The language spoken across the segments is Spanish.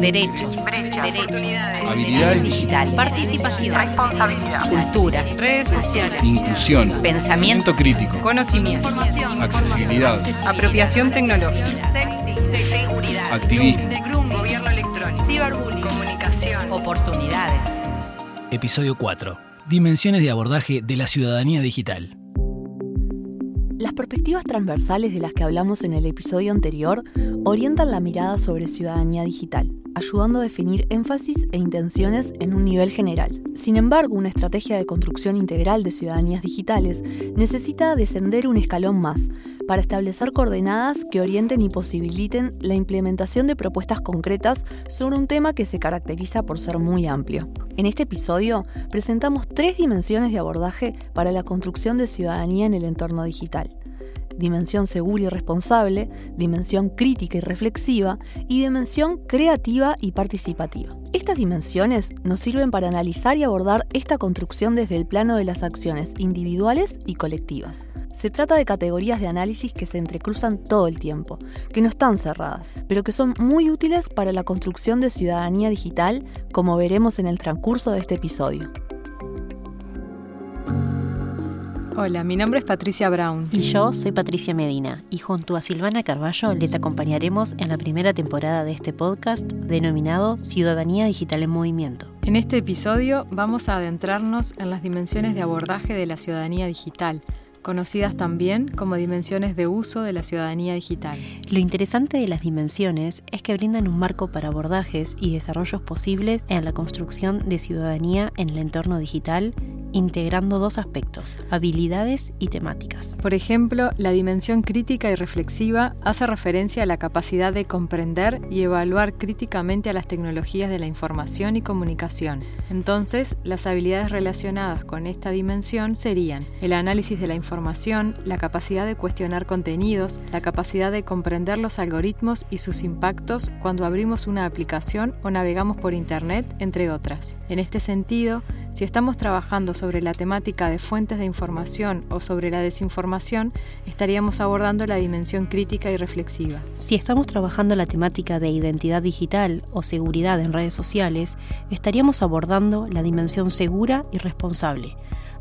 Derechos, habilidades digitales, participación, responsabilidad, cultura, redes sociales, inclusión, pensamiento crítico, conocimiento, accesibilidad, apropiación tecnológica, seguridad, activismo, gobierno electrónico, ciberbullying, comunicación, oportunidades. Episodio 4. Dimensiones de abordaje de la ciudadanía digital. Las perspectivas transversales de las que hablamos en el episodio anterior orientan la mirada sobre ciudadanía digital, ayudando a definir énfasis e intenciones en un nivel general. Sin embargo, una estrategia de construcción integral de ciudadanías digitales necesita descender un escalón más para establecer coordenadas que orienten y posibiliten la implementación de propuestas concretas sobre un tema que se caracteriza por ser muy amplio. En este episodio presentamos tres dimensiones de abordaje para la construcción de ciudadanía en el entorno digital dimensión segura y responsable, dimensión crítica y reflexiva y dimensión creativa y participativa. Estas dimensiones nos sirven para analizar y abordar esta construcción desde el plano de las acciones individuales y colectivas. Se trata de categorías de análisis que se entrecruzan todo el tiempo, que no están cerradas, pero que son muy útiles para la construcción de ciudadanía digital, como veremos en el transcurso de este episodio. Hola, mi nombre es Patricia Brown. Y yo soy Patricia Medina, y junto a Silvana Carballo les acompañaremos en la primera temporada de este podcast denominado Ciudadanía Digital en Movimiento. En este episodio vamos a adentrarnos en las dimensiones de abordaje de la ciudadanía digital, conocidas también como dimensiones de uso de la ciudadanía digital. Lo interesante de las dimensiones es que brindan un marco para abordajes y desarrollos posibles en la construcción de ciudadanía en el entorno digital integrando dos aspectos, habilidades y temáticas. Por ejemplo, la dimensión crítica y reflexiva hace referencia a la capacidad de comprender y evaluar críticamente a las tecnologías de la información y comunicación. Entonces, las habilidades relacionadas con esta dimensión serían el análisis de la información, la capacidad de cuestionar contenidos, la capacidad de comprender los algoritmos y sus impactos cuando abrimos una aplicación o navegamos por Internet, entre otras. En este sentido, si estamos trabajando sobre la temática de fuentes de información o sobre la desinformación, estaríamos abordando la dimensión crítica y reflexiva. Si estamos trabajando la temática de identidad digital o seguridad en redes sociales, estaríamos abordando la dimensión segura y responsable,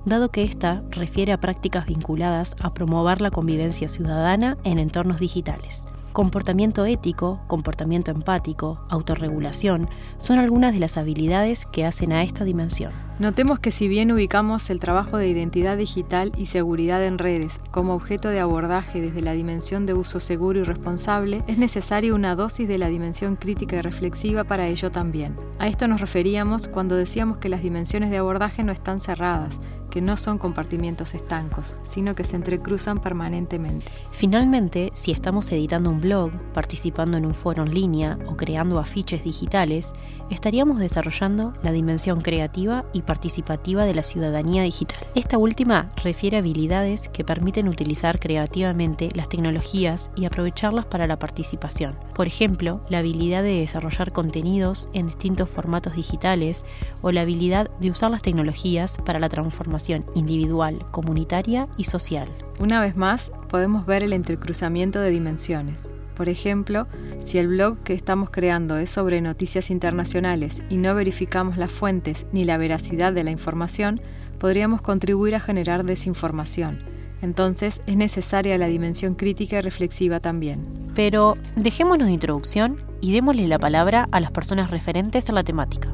dado que ésta refiere a prácticas vinculadas a promover la convivencia ciudadana en entornos digitales. Comportamiento ético, comportamiento empático, autorregulación son algunas de las habilidades que hacen a esta dimensión. Notemos que si bien ubicamos el trabajo de identidad digital y seguridad en redes como objeto de abordaje desde la dimensión de uso seguro y responsable, es necesaria una dosis de la dimensión crítica y reflexiva para ello también. A esto nos referíamos cuando decíamos que las dimensiones de abordaje no están cerradas, que no son compartimientos estancos, sino que se entrecruzan permanentemente. Finalmente, si estamos editando un blog, participando en un foro en línea o creando afiches digitales, estaríamos desarrollando la dimensión creativa y participativa de la ciudadanía digital. Esta última refiere a habilidades que permiten utilizar creativamente las tecnologías y aprovecharlas para la participación. Por ejemplo, la habilidad de desarrollar contenidos en distintos formatos digitales o la habilidad de usar las tecnologías para la transformación individual, comunitaria y social. Una vez más, podemos ver el entrecruzamiento de dimensiones. Por ejemplo, si el blog que estamos creando es sobre noticias internacionales y no verificamos las fuentes ni la veracidad de la información, podríamos contribuir a generar desinformación. Entonces es necesaria la dimensión crítica y reflexiva también. Pero dejémonos de introducción y démosle la palabra a las personas referentes a la temática.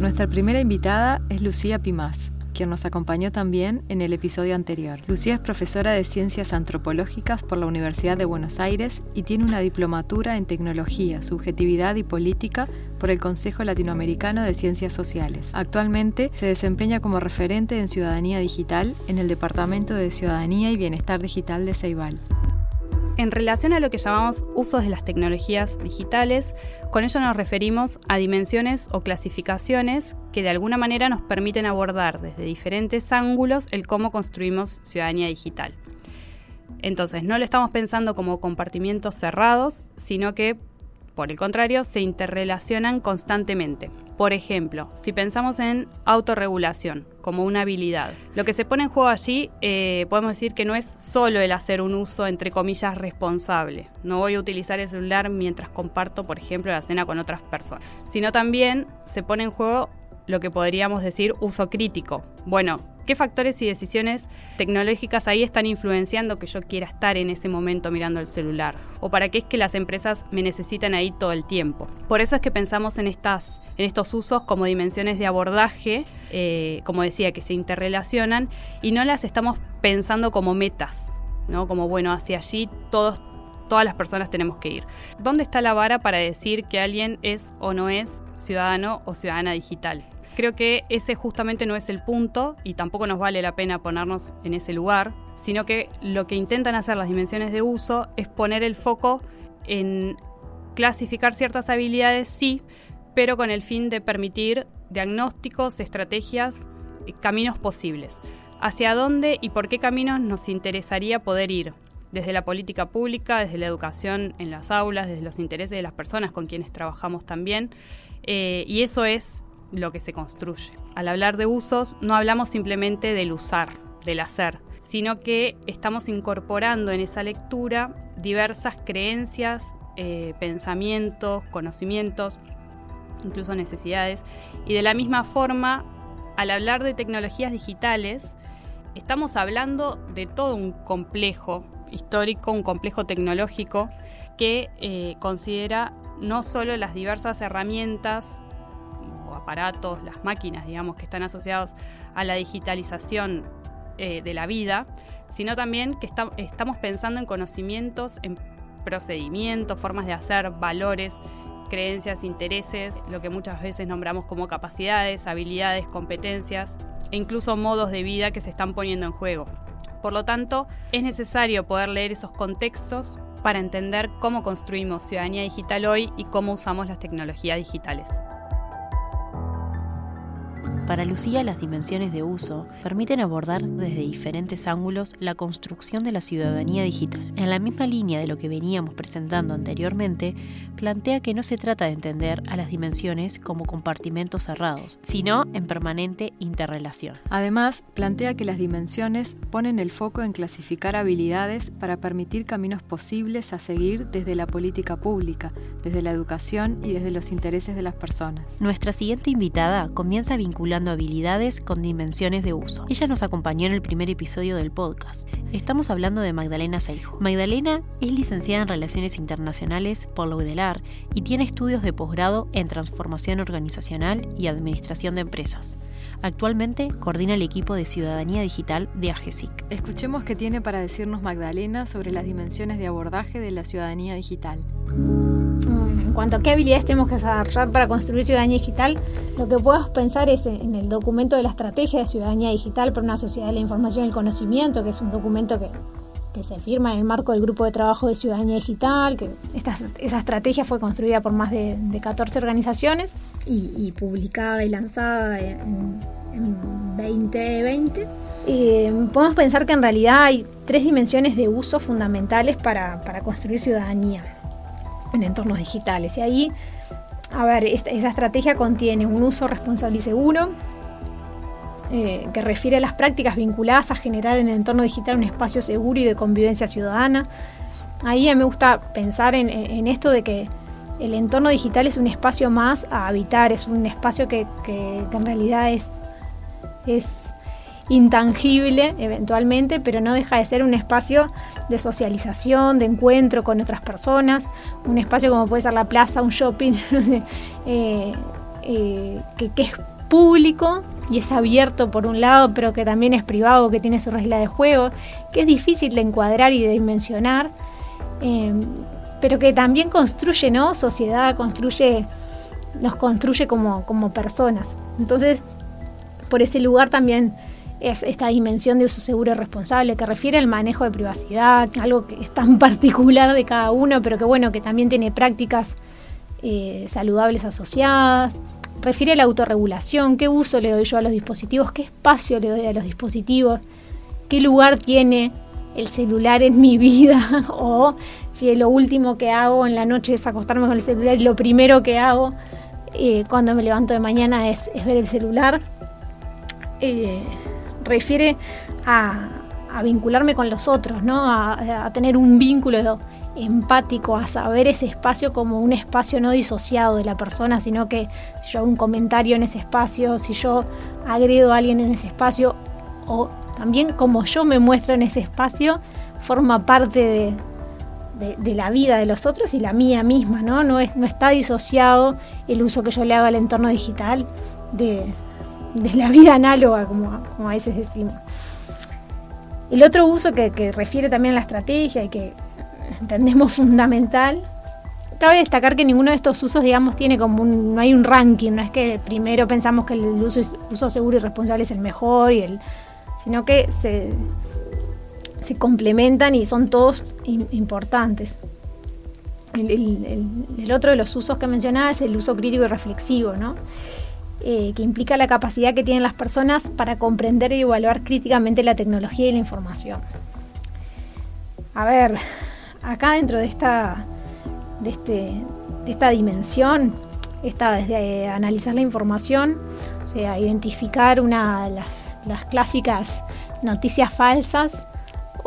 Nuestra primera invitada es Lucía Pimás quien nos acompañó también en el episodio anterior. Lucía es profesora de Ciencias Antropológicas por la Universidad de Buenos Aires y tiene una diplomatura en Tecnología, Subjetividad y Política por el Consejo Latinoamericano de Ciencias Sociales. Actualmente se desempeña como referente en Ciudadanía Digital en el Departamento de Ciudadanía y Bienestar Digital de Ceibal. En relación a lo que llamamos usos de las tecnologías digitales, con ello nos referimos a dimensiones o clasificaciones que de alguna manera nos permiten abordar desde diferentes ángulos el cómo construimos ciudadanía digital. Entonces, no lo estamos pensando como compartimientos cerrados, sino que por el contrario, se interrelacionan constantemente. Por ejemplo, si pensamos en autorregulación como una habilidad, lo que se pone en juego allí eh, podemos decir que no es solo el hacer un uso entre comillas responsable. No voy a utilizar el celular mientras comparto, por ejemplo, la cena con otras personas, sino también se pone en juego lo que podríamos decir uso crítico. Bueno, ¿qué factores y decisiones tecnológicas ahí están influenciando que yo quiera estar en ese momento mirando el celular? ¿O para qué es que las empresas me necesitan ahí todo el tiempo? Por eso es que pensamos en, estas, en estos usos como dimensiones de abordaje, eh, como decía, que se interrelacionan y no las estamos pensando como metas, ¿no? Como, bueno, hacia allí todos todas las personas tenemos que ir. ¿Dónde está la vara para decir que alguien es o no es ciudadano o ciudadana digital? Creo que ese justamente no es el punto y tampoco nos vale la pena ponernos en ese lugar, sino que lo que intentan hacer las dimensiones de uso es poner el foco en clasificar ciertas habilidades, sí, pero con el fin de permitir diagnósticos, estrategias, caminos posibles. ¿Hacia dónde y por qué caminos nos interesaría poder ir? Desde la política pública, desde la educación en las aulas, desde los intereses de las personas con quienes trabajamos también. Eh, y eso es lo que se construye. Al hablar de usos no hablamos simplemente del usar, del hacer, sino que estamos incorporando en esa lectura diversas creencias, eh, pensamientos, conocimientos, incluso necesidades. Y de la misma forma, al hablar de tecnologías digitales, estamos hablando de todo un complejo histórico, un complejo tecnológico que eh, considera no solo las diversas herramientas aparatos, las máquinas, digamos, que están asociados a la digitalización eh, de la vida, sino también que estamos pensando en conocimientos, en procedimientos, formas de hacer, valores, creencias, intereses, lo que muchas veces nombramos como capacidades, habilidades, competencias e incluso modos de vida que se están poniendo en juego. Por lo tanto, es necesario poder leer esos contextos para entender cómo construimos ciudadanía digital hoy y cómo usamos las tecnologías digitales. Para Lucía, las dimensiones de uso permiten abordar desde diferentes ángulos la construcción de la ciudadanía digital. En la misma línea de lo que veníamos presentando anteriormente, plantea que no se trata de entender a las dimensiones como compartimentos cerrados, sino en permanente interrelación. Además, plantea que las dimensiones ponen el foco en clasificar habilidades para permitir caminos posibles a seguir desde la política pública, desde la educación y desde los intereses de las personas. Nuestra siguiente invitada comienza habilidades con dimensiones de uso. Ella nos acompañó en el primer episodio del podcast. Estamos hablando de Magdalena Seijo. Magdalena es licenciada en Relaciones Internacionales por la UDELAR y tiene estudios de posgrado en Transformación Organizacional y Administración de Empresas. Actualmente coordina el equipo de Ciudadanía Digital de AGESIC. Escuchemos qué tiene para decirnos Magdalena sobre las dimensiones de abordaje de la ciudadanía digital cuanto a qué habilidades tenemos que desarrollar para construir ciudadanía digital, lo que podemos pensar es en el documento de la estrategia de ciudadanía digital para una sociedad de la información y el conocimiento, que es un documento que, se firma en el marco del grupo de trabajo de ciudadanía digital, que esa estrategia fue construida por más de, 14 organizaciones y, publicada y lanzada en, 2020. podemos pensar que en realidad hay tres dimensiones de uso fundamentales para construir ciudadanía en entornos digitales. Y ahí, a ver, esa estrategia contiene un uso responsable y seguro, eh, que refiere a las prácticas vinculadas a generar en el entorno digital un espacio seguro y de convivencia ciudadana. Ahí me gusta pensar en, esto de que el entorno digital es un espacio más a habitar, es un espacio que, que en realidad es, es intangible eventualmente, pero no deja de ser un espacio de socialización, de encuentro con otras personas, un espacio como puede ser la plaza, un shopping, eh, eh, que, es público y es abierto por un lado, pero que también es privado, que tiene su regla de juego, que es difícil de encuadrar y de dimensionar, eh, pero que también construye ¿no? sociedad, construye, nos construye como, como personas. Entonces, por ese lugar también es esta dimensión de uso seguro y responsable que refiere al manejo de privacidad, algo que es tan particular de cada uno, pero que bueno, que también tiene prácticas eh, saludables asociadas. Refiere a la autorregulación, qué uso le doy yo a los dispositivos, qué espacio le doy a los dispositivos, qué lugar tiene el celular en mi vida o si lo último que hago en la noche es acostarme con el celular y lo primero que hago eh, cuando me levanto de mañana es, ver el celular. Eh, refiere a, vincularme con los otros, ¿no? a, tener un vínculo empático, a saber ese espacio como un espacio no disociado de la persona, sino que si yo hago un comentario en ese espacio, si yo agredo a alguien en ese espacio, o también como yo me muestro en ese espacio, forma parte de, la vida de los otros y la mía misma, ¿no? No, es, no está disociado el uso que yo le hago al entorno digital de, la vida análoga, como, a veces decimos. El otro uso que, refiere también a la estrategia y que entendemos fundamental. Cabe destacar que ninguno de estos usos, digamos, tiene como un, no hay un ranking, no es que primero pensamos que el uso, seguro y responsable es el mejor, y el, sino que se complementan y son todos importantes. El, otro de los usos que mencionaba es el uso crítico y reflexivo, ¿no? Eh, que implica la capacidad que tienen las personas para comprender y evaluar críticamente la tecnología y la información. A ver, acá dentro de esta, de, este, de esta dimensión está desde analizar la información, o sea, identificar una, las, las clásicas noticias falsas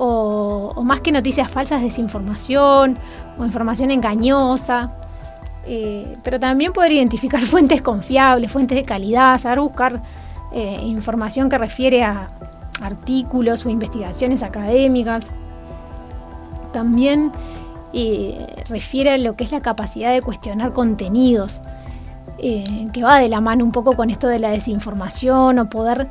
o, más que noticias falsas, desinformación o información engañosa. Eh, pero también poder identificar fuentes confiables, fuentes de calidad, saber buscar eh, información que refiere a artículos o investigaciones académicas también eh, refiere a lo que es la capacidad de cuestionar contenidos, que va de la mano un poco con esto de la desinformación o poder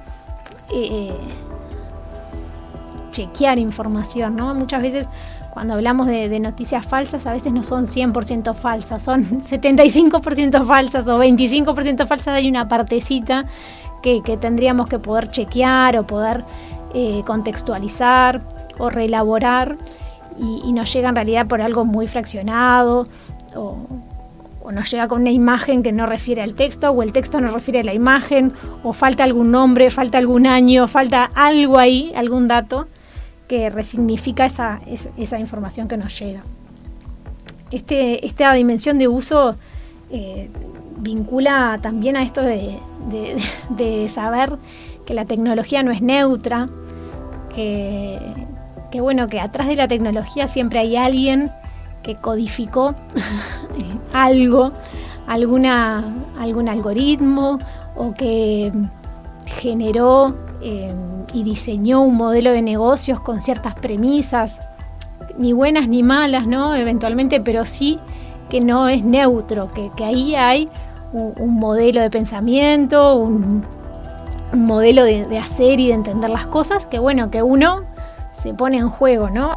chequear información, ¿no? Muchas veces cuando hablamos de, noticias falsas, a veces no son 100% falsas, son 75% falsas o 25% falsas, hay una partecita que, tendríamos que poder chequear o poder contextualizar o reelaborar y, nos llega en realidad por algo muy fraccionado o, nos llega con una imagen que no refiere al texto o el texto no refiere a la imagen o falta algún nombre, falta algún año, falta algo ahí, algún dato que resignifica esa, esa, información que nos llega. Este, esta dimensión de uso eh, vincula también a esto de, de, saber que la tecnología no es neutra, que, que bueno, que atrás de la tecnología siempre hay alguien que codificó algo, alguna, algún algoritmo o que generó eh, y diseñó un modelo de negocios con ciertas premisas, ni buenas ni malas, ¿no? Eventualmente, pero sí que no es neutro, que, ahí hay un, modelo de pensamiento, un, modelo de, de, hacer y de entender las cosas, que bueno, que uno se pone en juego, ¿no?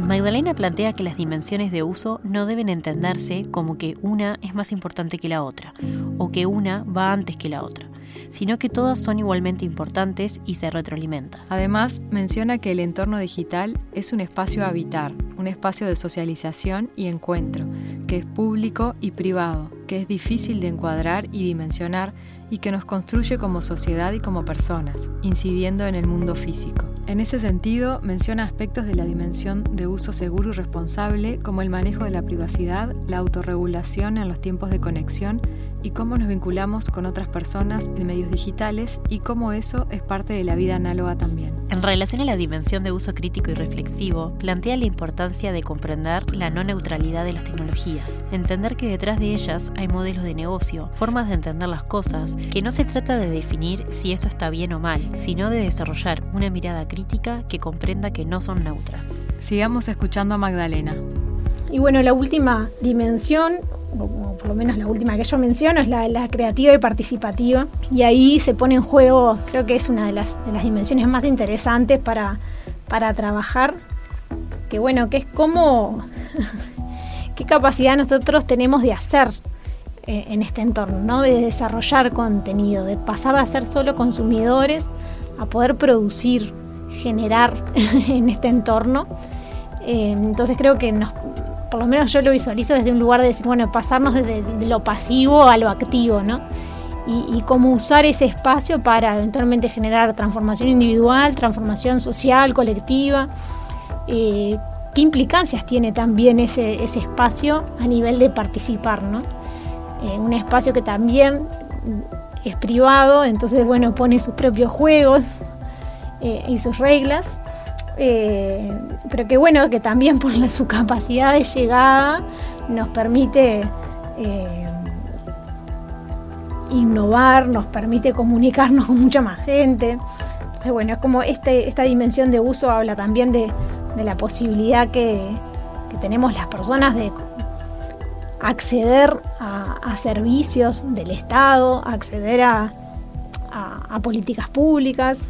Magdalena plantea que las dimensiones de uso no deben entenderse como que una es más importante que la otra, o que una va antes que la otra, sino que todas son igualmente importantes y se retroalimentan. Además, menciona que el entorno digital es un espacio a habitar, un espacio de socialización y encuentro, que es público y privado, que es difícil de encuadrar y dimensionar y que nos construye como sociedad y como personas, incidiendo en el mundo físico. En ese sentido, menciona aspectos de la dimensión de uso seguro y responsable como el manejo de la privacidad, la autorregulación en los tiempos de conexión y cómo nos vinculamos con otras personas en medios digitales y cómo eso es parte de la vida análoga también. En relación a la dimensión de uso crítico y reflexivo, plantea la importancia de comprender la no neutralidad de las tecnologías, entender que detrás de ellas hay modelos de negocio, formas de entender las cosas, que no se trata de definir si eso está bien o mal, sino de desarrollar una mirada crítica que comprenda que no son neutras. Sigamos escuchando a Magdalena. Y bueno, la última dimensión o por lo menos la última que yo menciono, es la, creativa y participativa. Y ahí se pone en juego, creo que es una de las, dimensiones más interesantes para, trabajar, que bueno, que es cómo, qué capacidad nosotros tenemos de hacer eh, en este entorno, ¿no? de desarrollar contenido, de pasar a ser solo consumidores a poder producir, generar en este entorno. Eh, entonces creo que nos, por lo menos yo lo visualizo desde un lugar de decir, bueno, pasarnos desde lo pasivo a lo activo, ¿no? y, cómo usar ese espacio para eventualmente generar transformación individual, transformación social, colectiva. Eh, ¿Qué implicancias tiene también ese, espacio a nivel de participar? ¿no? Eh, un espacio que también es privado, entonces bueno, pone sus propios juegos eh, y sus reglas. pero que bueno, que también por su capacidad de llegada nos permite innovar, nos permite comunicarnos con mucha más gente. Entonces, bueno, es como este, esta dimensión de uso habla también de, la posibilidad que, tenemos las personas de acceder a, servicios del Estado, acceder a políticas públicas.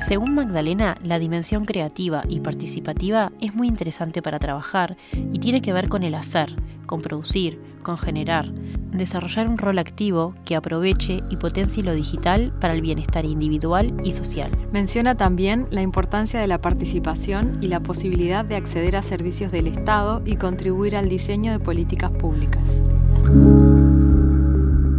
Según Magdalena, la dimensión creativa y participativa es muy interesante para trabajar y tiene que ver con el hacer, con producir, con generar, desarrollar un rol activo que aproveche y potencie lo digital para el bienestar individual y social. Menciona también la importancia de la participación y la posibilidad de acceder a servicios del Estado y contribuir al diseño de políticas públicas.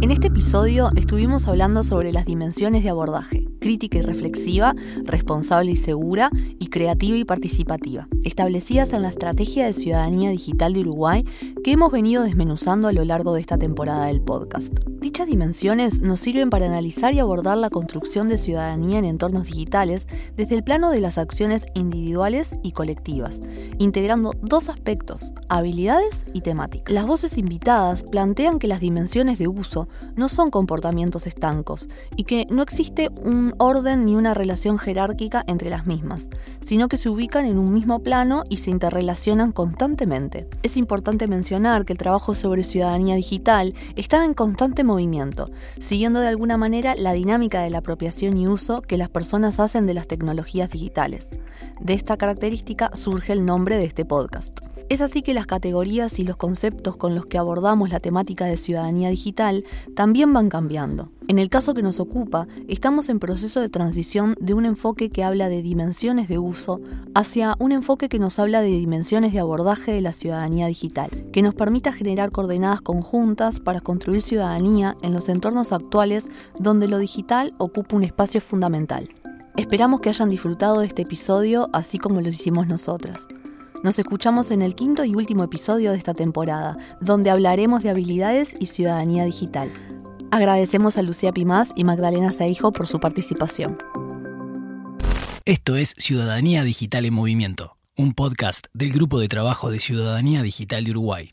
En este episodio estuvimos hablando sobre las dimensiones de abordaje, crítica y reflexiva, responsable y segura, y creativa y participativa, establecidas en la Estrategia de Ciudadanía Digital de Uruguay que hemos venido desmenuzando a lo largo de esta temporada del podcast. Dichas dimensiones nos sirven para analizar y abordar la construcción de ciudadanía en entornos digitales desde el plano de las acciones individuales y colectivas, integrando dos aspectos, habilidades y temáticas. Las voces invitadas plantean que las dimensiones de uso no son comportamientos estancos y que no existe un orden ni una relación jerárquica entre las mismas, sino que se ubican en un mismo plano y se interrelacionan constantemente. Es importante mencionar que el trabajo sobre ciudadanía digital está en constante movimiento, siguiendo de alguna manera la dinámica de la apropiación y uso que las personas hacen de las tecnologías digitales. De esta característica surge el nombre de este podcast. Es así que las categorías y los conceptos con los que abordamos la temática de ciudadanía digital también van cambiando. En el caso que nos ocupa, estamos en proceso de transición de un enfoque que habla de dimensiones de uso hacia un enfoque que nos habla de dimensiones de abordaje de la ciudadanía digital, que nos permita generar coordenadas conjuntas para construir ciudadanía en los entornos actuales donde lo digital ocupa un espacio fundamental. Esperamos que hayan disfrutado de este episodio así como lo hicimos nosotras. Nos escuchamos en el quinto y último episodio de esta temporada, donde hablaremos de habilidades y ciudadanía digital. Agradecemos a Lucía Pimás y Magdalena Seijo por su participación. Esto es Ciudadanía Digital en Movimiento, un podcast del Grupo de Trabajo de Ciudadanía Digital de Uruguay.